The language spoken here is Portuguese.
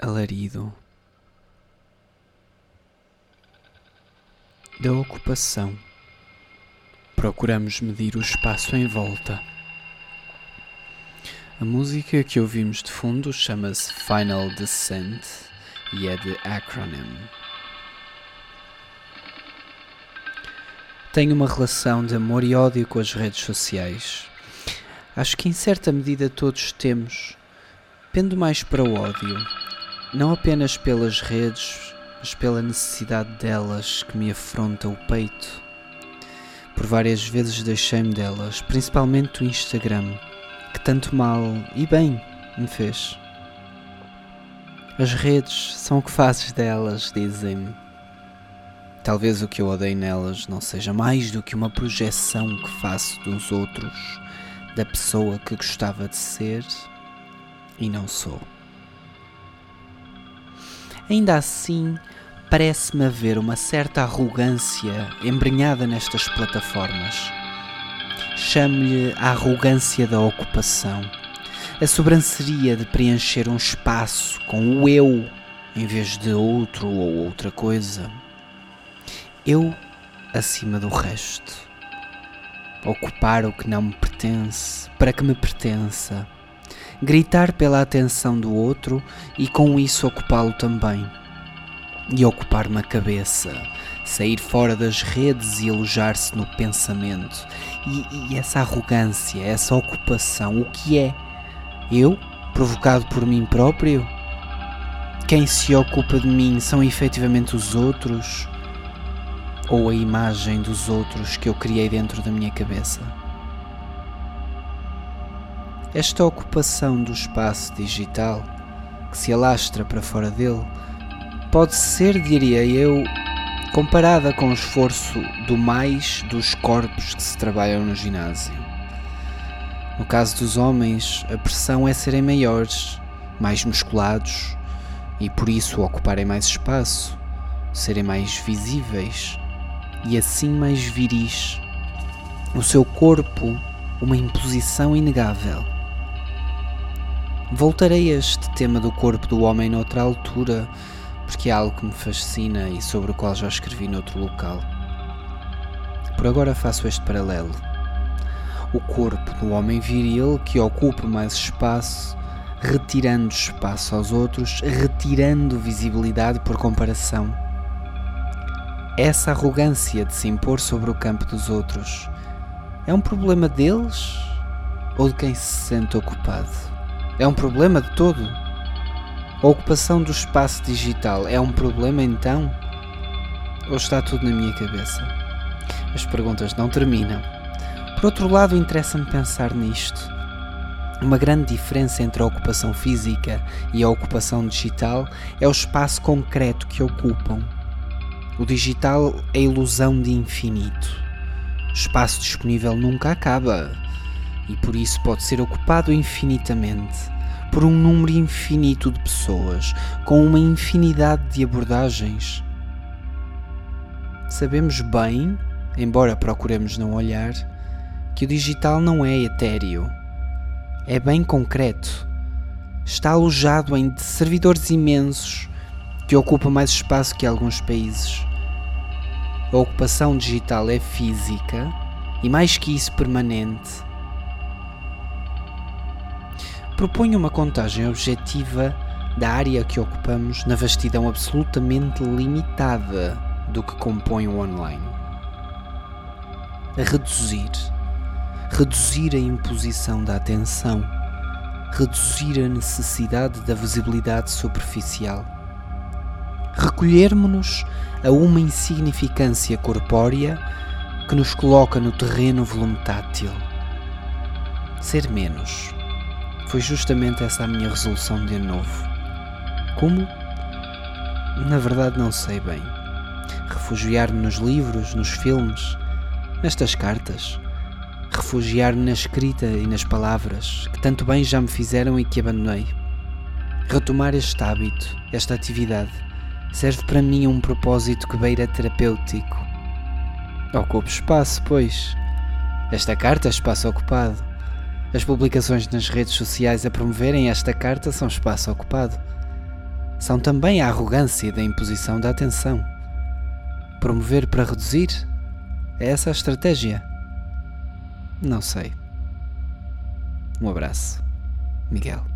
alarido da ocupação. Procuramos medir o espaço em volta. A música que ouvimos de fundo chama-se Final Descent e é de Acronym. Tenho uma relação de amor e ódio com as redes sociais. Acho que em certa medida todos temos. Pendo mais para o ódio, não apenas pelas redes, mas pela necessidade delas que me afronta o peito. Por várias vezes deixei-me delas, principalmente o Instagram, que tanto mal e bem me fez. As redes são o que fazes delas, dizem-me. Talvez o que eu odeio nelas não seja mais do que uma projeção que faço dos outros, da pessoa que gostava de ser e não sou. Ainda assim, parece-me haver uma certa arrogância embrenhada nestas plataformas. Chame-lhe a arrogância da ocupação, a sobranceria de preencher um espaço com o eu em vez de outro ou outra coisa. Eu acima do resto. Ocupar o que não me pertence para que me pertença gritar pela atenção do outro e com isso ocupá-lo também. E ocupar-me a cabeça, sair fora das redes e alojar-se no pensamento. E, e essa arrogância, essa ocupação, o que é? Eu, provocado por mim próprio? Quem se ocupa de mim são efetivamente os outros? Ou a imagem dos outros que eu criei dentro da minha cabeça? Esta ocupação do espaço digital, que se alastra para fora dele, pode ser, diria eu, comparada com o esforço do mais dos corpos que se trabalham no ginásio. No caso dos homens, a pressão é serem maiores, mais musculados e por isso ocuparem mais espaço, serem mais visíveis e assim mais viris. O seu corpo, uma imposição inegável. Voltarei a este tema do corpo do homem noutra altura, porque é algo que me fascina e sobre o qual já escrevi noutro local. Por agora faço este paralelo. O corpo do homem viril que ocupa mais espaço, retirando espaço aos outros, retirando visibilidade por comparação. Essa arrogância de se impor sobre o campo dos outros é um problema deles ou de quem se sente ocupado? É um problema de todo? A ocupação do espaço digital é um problema então? Ou está tudo na minha cabeça? As perguntas não terminam. Por outro lado, interessa-me pensar nisto. Uma grande diferença entre a ocupação física e a ocupação digital é o espaço concreto que ocupam. O digital é a ilusão de infinito. O espaço disponível nunca acaba e por isso pode ser ocupado infinitamente por um número infinito de pessoas com uma infinidade de abordagens. Sabemos bem, embora procuremos não olhar, que o digital não é etéreo. É bem concreto. Está alojado em servidores imensos que ocupam mais espaço que alguns países. A ocupação digital é física e, mais que isso, permanente proponho uma contagem objetiva da área que ocupamos na vastidão absolutamente limitada do que compõe o online. A reduzir. Reduzir a imposição da atenção. Reduzir a necessidade da visibilidade superficial. Recolhermos-nos a uma insignificância corpórea que nos coloca no terreno voluntátil. Ser menos foi justamente essa a minha resolução de ano novo. Como? Na verdade, não sei bem. Refugiar-me nos livros, nos filmes, nestas cartas. Refugiar-me na escrita e nas palavras, que tanto bem já me fizeram e que abandonei. Retomar este hábito, esta atividade, serve para mim um propósito que beira terapêutico. Ocupo espaço, pois. Esta carta é espaço ocupado. As publicações nas redes sociais a promoverem esta carta são espaço ocupado. são também a arrogância da imposição da atenção. Promover para reduzir? É essa a estratégia? Não sei. Um abraço, Miguel.